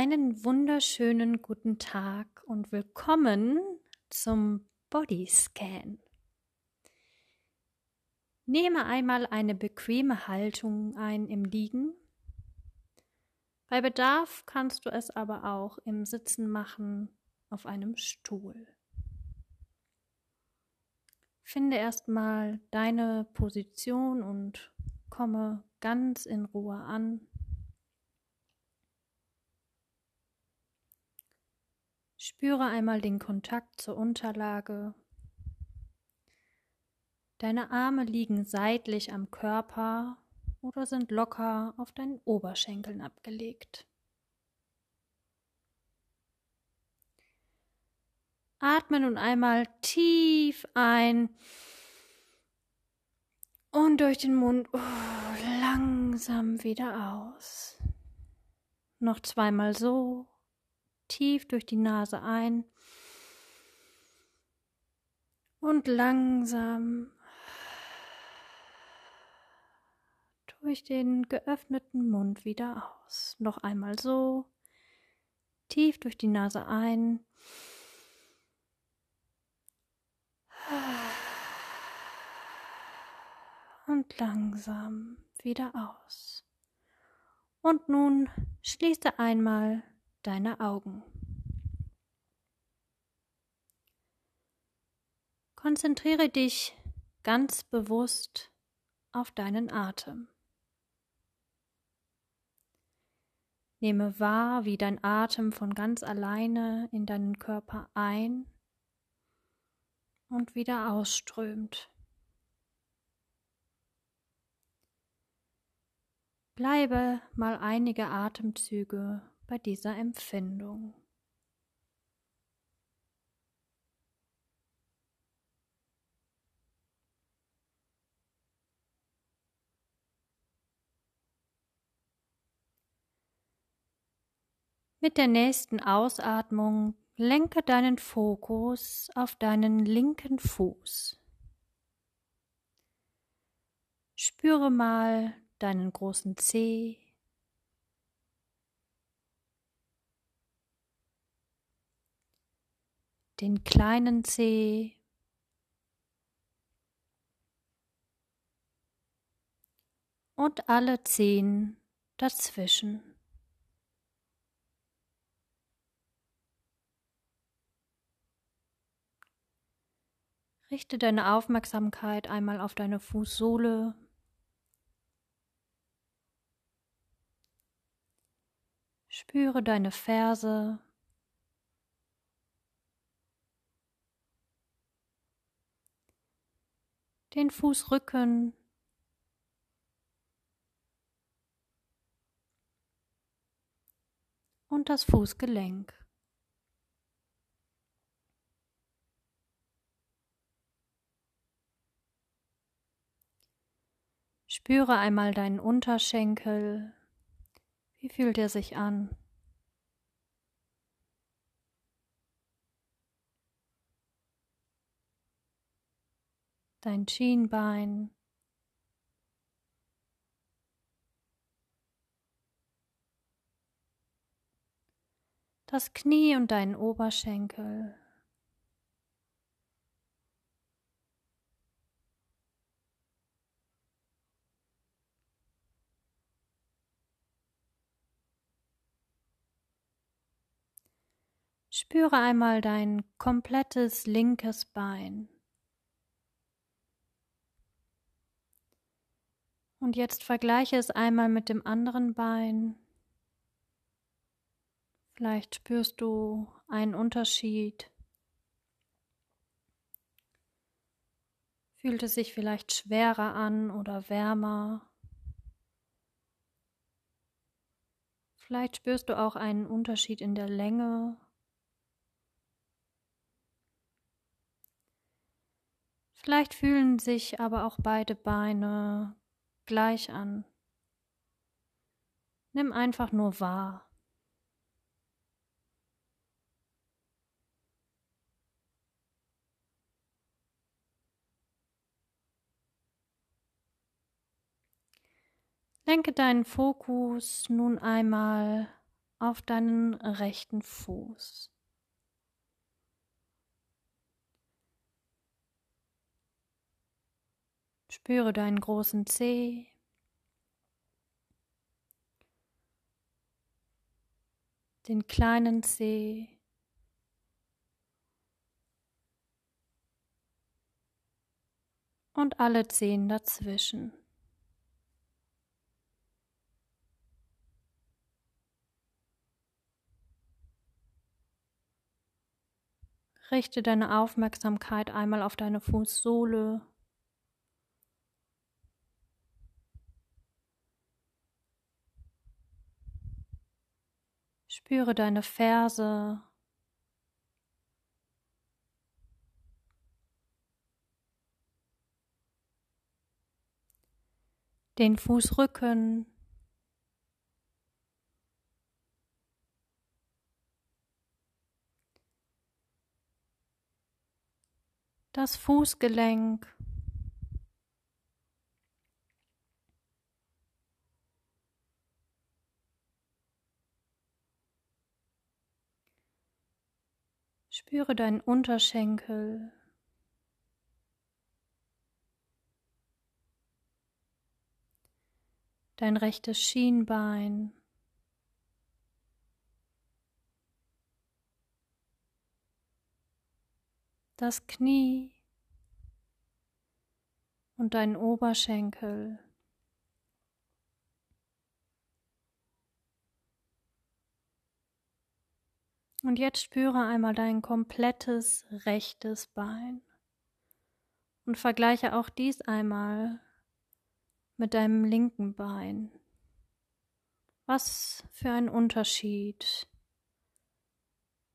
Einen wunderschönen guten Tag und willkommen zum Bodyscan. Nehme einmal eine bequeme Haltung ein im Liegen. Bei Bedarf kannst du es aber auch im Sitzen machen auf einem Stuhl. Finde erstmal deine Position und komme ganz in Ruhe an. Spüre einmal den Kontakt zur Unterlage. Deine Arme liegen seitlich am Körper oder sind locker auf deinen Oberschenkeln abgelegt. Atme nun einmal tief ein und durch den Mund oh, langsam wieder aus. Noch zweimal so tief durch die Nase ein und langsam durch den geöffneten Mund wieder aus. Noch einmal so tief durch die Nase ein. Und langsam wieder aus. Und nun schließe einmal deine Augen. Konzentriere dich ganz bewusst auf deinen Atem. Nehme wahr, wie dein Atem von ganz alleine in deinen Körper ein und wieder ausströmt. Bleibe mal einige Atemzüge bei dieser Empfindung. Mit der nächsten Ausatmung lenke deinen Fokus auf deinen linken Fuß. Spüre mal deinen großen Zeh, den kleinen Zeh, und alle Zehen dazwischen. Richte deine Aufmerksamkeit einmal auf deine Fußsohle. Spüre deine Ferse. Den Fußrücken, und das Fußgelenk. Spüre einmal deinen Unterschenkel. Wie fühlt er sich an? Dein Schienbein, das Knie und deinen Oberschenkel. Spüre einmal dein komplettes linkes Bein. Und jetzt vergleiche es einmal mit dem anderen Bein. Vielleicht spürst du einen Unterschied. Fühlt es sich vielleicht schwerer an oder wärmer? Vielleicht spürst du auch einen Unterschied in der Länge. Vielleicht fühlen sich aber auch beide Beine gleich an. Nimm einfach nur wahr. Lenke deinen Fokus nun einmal auf deinen rechten Fuß. Spüre deinen großen Zeh. Den kleinen Zeh. Und alle Zehen dazwischen. Richte deine Aufmerksamkeit einmal auf deine Fußsohle. Spüre deine Ferse. Den Fußrücken. das Fußgelenk. Spüre deinen Unterschenkel. Dein rechtes Schienbein. das Knie und deinen Oberschenkel. Und jetzt spüre einmal dein komplettes rechtes Bein und vergleiche auch dies einmal mit deinem linken Bein. Was für einen Unterschied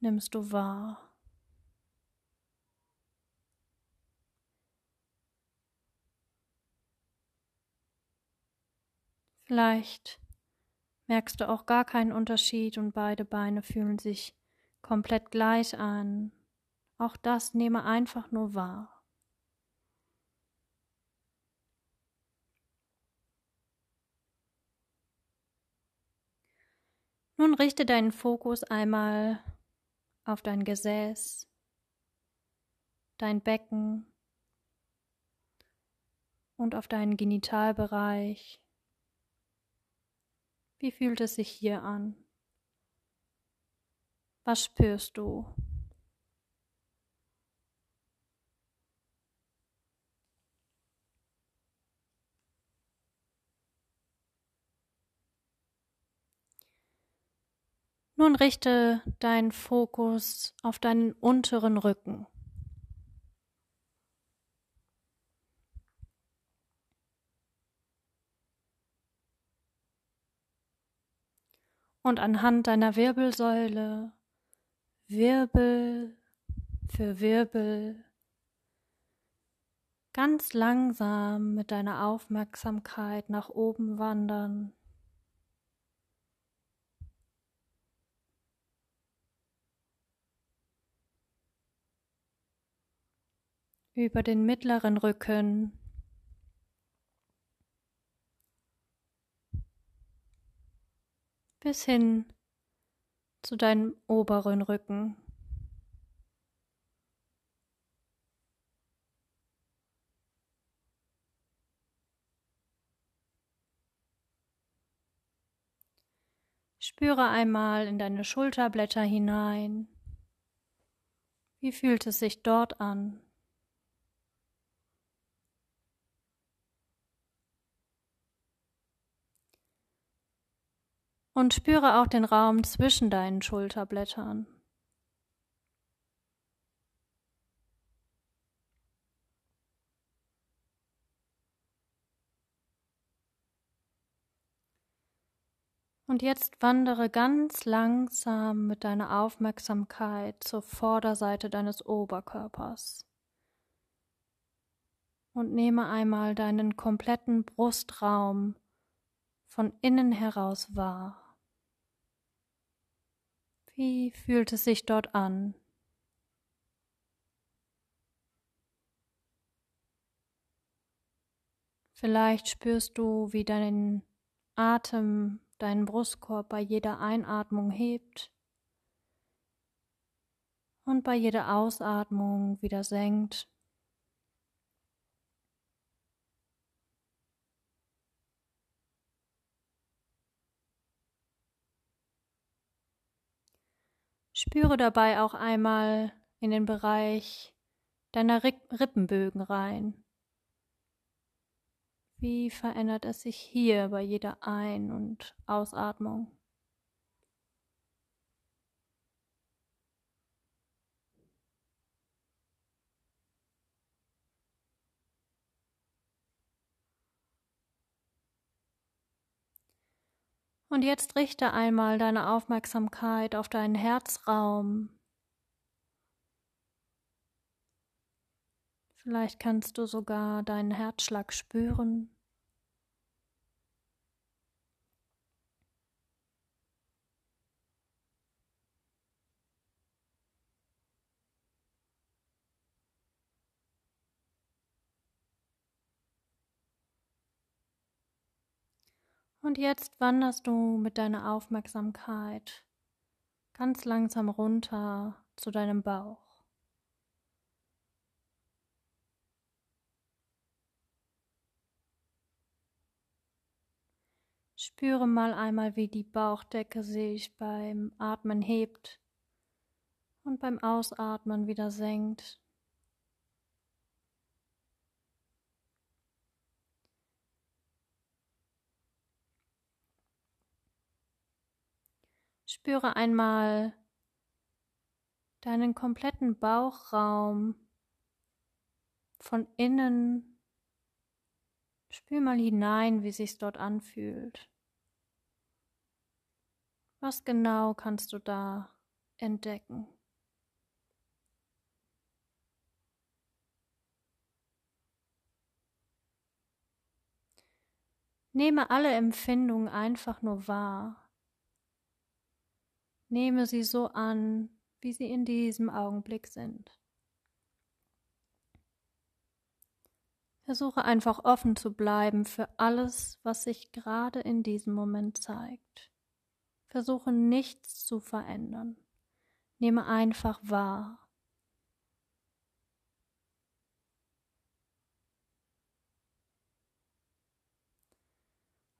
nimmst du wahr? Vielleicht merkst du auch gar keinen Unterschied und beide Beine fühlen sich komplett gleich an. Auch das nehme einfach nur wahr. Nun richte deinen Fokus einmal auf dein Gesäß, dein Becken und auf deinen Genitalbereich. Wie fühlt es sich hier an? Was spürst du? Nun richte deinen Fokus auf deinen unteren Rücken. und anhand deiner Wirbelsäule Wirbel für Wirbel ganz langsam mit deiner Aufmerksamkeit nach oben wandern. Über den mittleren Rücken bis hin zu deinem oberen Rücken. Spüre einmal in deine Schulterblätter hinein. Wie fühlt es sich dort an? Und spüre auch den Raum zwischen deinen Schulterblättern. Und jetzt wandere ganz langsam mit deiner Aufmerksamkeit zur Vorderseite deines Oberkörpers und nehme einmal deinen kompletten Brustraum von innen heraus wahr. Wie fühlt es sich dort an? Vielleicht spürst du, wie dein Atem deinen Brustkorb bei jeder Einatmung hebt und bei jeder Ausatmung wieder senkt. Spüre dabei auch einmal in den Bereich deiner Rippenbögen rein. Wie verändert es sich hier bei jeder Ein- und Ausatmung? Und jetzt richte einmal deine Aufmerksamkeit auf deinen Herzraum. Vielleicht kannst du sogar deinen Herzschlag spüren. Und jetzt wanderst du mit deiner Aufmerksamkeit ganz langsam runter zu deinem Bauch. Spüre mal einmal, wie die Bauchdecke sich beim Atmen hebt und beim Ausatmen wieder senkt. Spüre einmal deinen kompletten Bauchraum von innen. Spür mal hinein, wie sich's dort anfühlt. Was genau kannst du da entdecken? Nehme alle Empfindungen einfach nur wahr. Nehme sie so an, wie sie in diesem Augenblick sind. Versuche einfach offen zu bleiben für alles, was sich gerade in diesem Moment zeigt. Versuche nichts zu verändern. Nehme einfach wahr.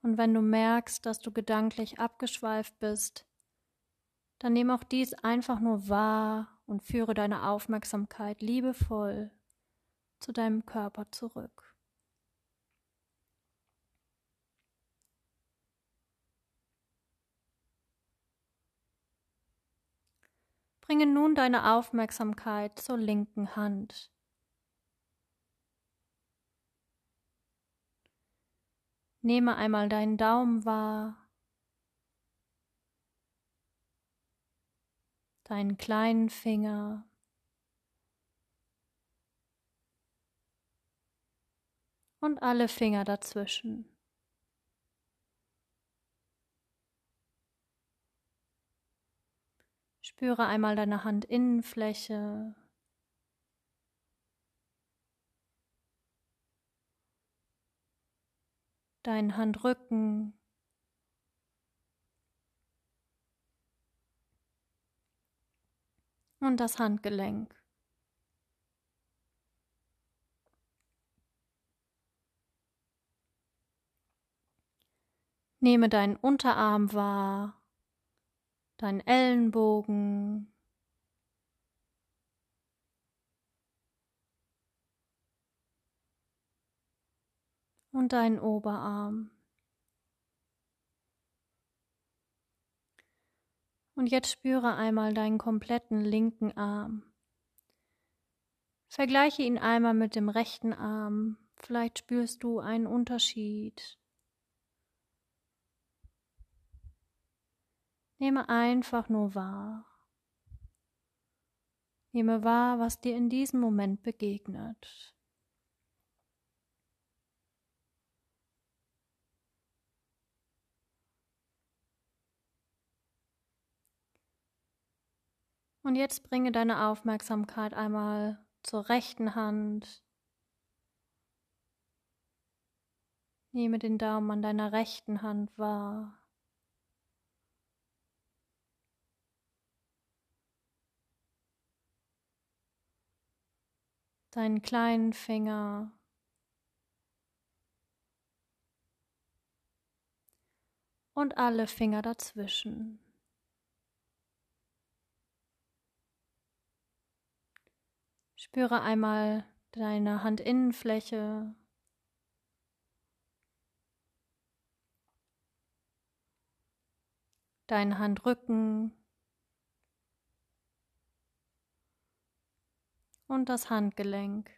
Und wenn du merkst, dass du gedanklich abgeschweift bist, dann nimm auch dies einfach nur wahr und führe deine Aufmerksamkeit liebevoll zu deinem Körper zurück. Bringe nun deine Aufmerksamkeit zur linken Hand. Nehme einmal deinen Daumen wahr deinen kleinen Finger. Und alle Finger dazwischen. Spüre einmal deine Handinnenfläche. Deinen Handrücken. Und das Handgelenk. Nehme deinen Unterarm wahr, deinen Ellenbogen, und deinen Oberarm. Und jetzt spüre einmal deinen kompletten linken Arm. Vergleiche ihn einmal mit dem rechten Arm. Vielleicht spürst du einen Unterschied. Nehme einfach nur wahr. Nehme wahr, was dir in diesem Moment begegnet. Und jetzt bringe deine Aufmerksamkeit einmal zur rechten Hand. Nehme den Daumen an deiner rechten Hand wahr. Deinen kleinen Finger. Und alle Finger dazwischen. Spüre einmal deine Handinnenfläche. Deinen Handrücken und das Handgelenk.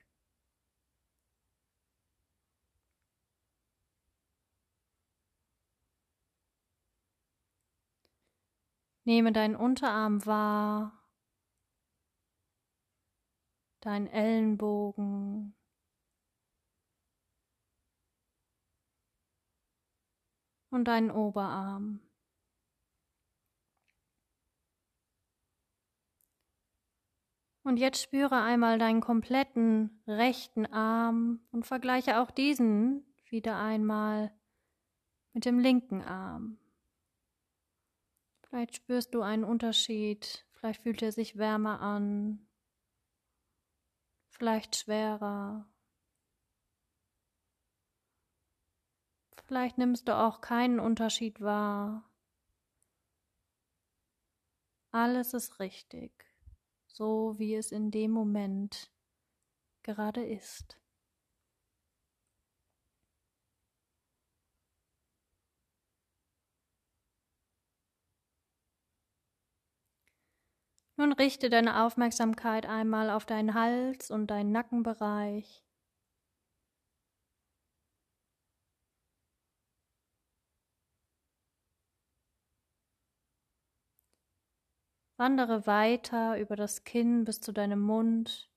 Nehme deinen Unterarm wahr, deinen Ellenbogen, und deinen Oberarm. Und jetzt spüre einmal deinen kompletten rechten Arm und vergleiche auch diesen wieder einmal mit dem linken Arm. Vielleicht spürst du einen Unterschied, vielleicht fühlt er sich wärmer an, vielleicht schwerer. Vielleicht nimmst du auch keinen Unterschied wahr. Alles ist richtig, so wie es in dem Moment gerade ist. Nun richte deine Aufmerksamkeit einmal auf deinen Hals und deinen Nackenbereich. Wandere weiter über das Kinn bis zu deinem Mund.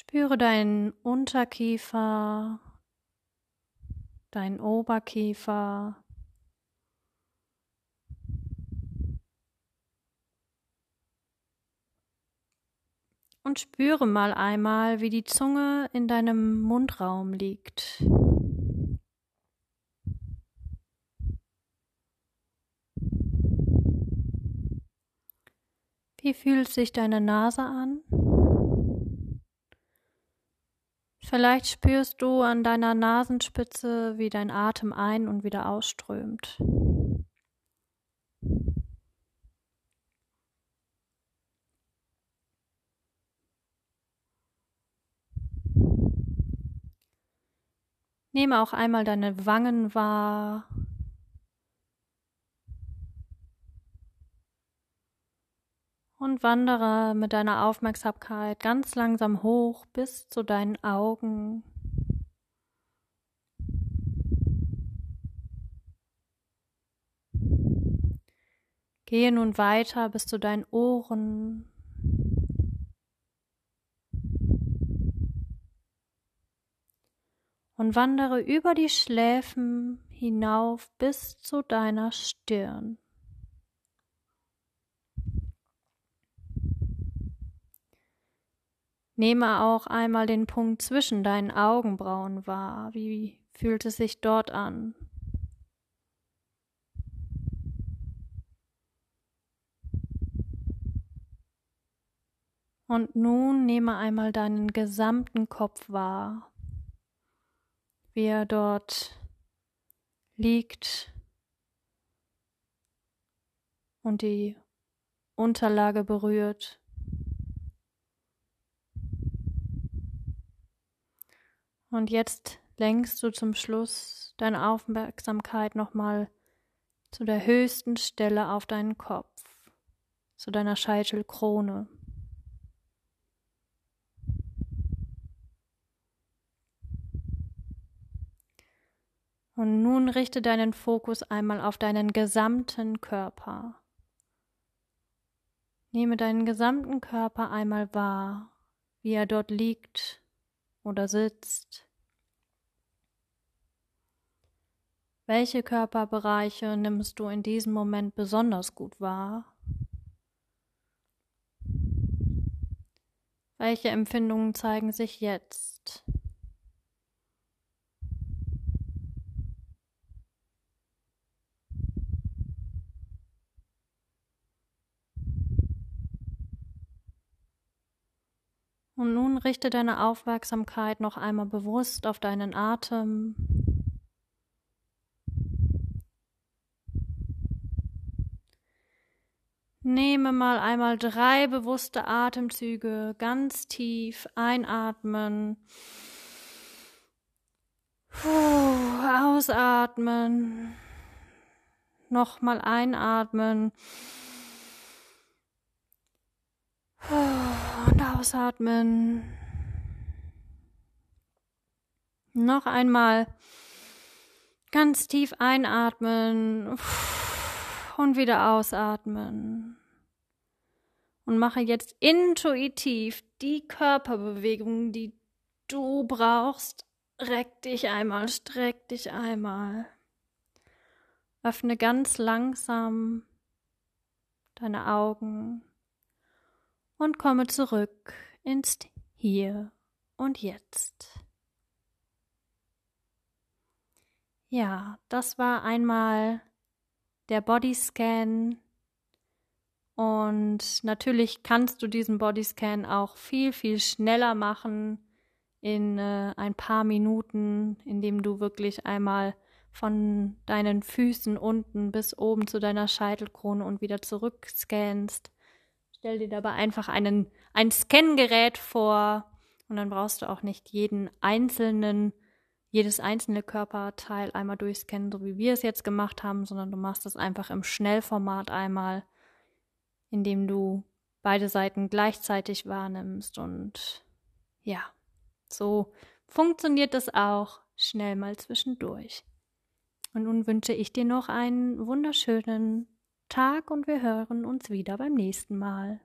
Spüre deinen Unterkiefer, deinen Oberkiefer. Und spüre mal einmal, wie die Zunge in deinem Mundraum liegt. Wie fühlt sich deine Nase an? Vielleicht spürst du an deiner Nasenspitze, wie dein Atem ein und wieder ausströmt. Nehme auch einmal deine Wangen wahr, und wandere mit deiner Aufmerksamkeit ganz langsam hoch bis zu deinen Augen. Gehe nun weiter bis zu deinen Ohren. Und wandere über die Schläfen hinauf bis zu deiner Stirn. Nehme auch einmal den Punkt zwischen deinen Augenbrauen wahr. Wie fühlt es sich dort an? Und nun nehme einmal deinen gesamten Kopf wahr, wie er dort liegt und die Unterlage berührt. Und jetzt lenkst du zum Schluss deine Aufmerksamkeit nochmal zu der höchsten Stelle auf deinen Kopf, zu deiner Scheitelkrone. Und nun richte deinen Fokus einmal auf deinen gesamten Körper. Nehme deinen gesamten Körper einmal wahr, wie er dort liegt oder sitzt? Welche Körperbereiche nimmst du in diesem Moment besonders gut wahr? Welche Empfindungen zeigen sich jetzt? Und nun richte deine Aufmerksamkeit noch einmal bewusst auf deinen Atem. Nehme mal einmal drei bewusste Atemzüge ganz tief einatmen. Puh, ausatmen. Nochmal einatmen. Und ausatmen. Noch einmal ganz tief einatmen und wieder ausatmen. Und mache jetzt intuitiv die Körperbewegung, die du brauchst. Reck dich einmal, streck dich einmal. Öffne ganz langsam deine Augen und komme zurück ins Hier und Jetzt. Ja, das war einmal der Bodyscan und natürlich kannst du diesen Bodyscan auch viel, viel schneller machen in äh, ein paar Minuten, indem du wirklich einmal von deinen Füßen unten bis oben zu deiner Scheitelkrone und wieder zurück scannst. Stell dir dabei einfach einen, ein Scangerät vor und dann brauchst du auch nicht jeden einzelnen, jedes einzelne Körperteil einmal durchscannen, so wie wir es jetzt gemacht haben, sondern du machst es einfach im Schnellformat einmal, indem du beide Seiten gleichzeitig wahrnimmst und ja, so funktioniert es auch schnell mal zwischendurch. Und nun wünsche ich dir noch einen wunderschönen Tag und wir hören uns wieder beim nächsten Mal.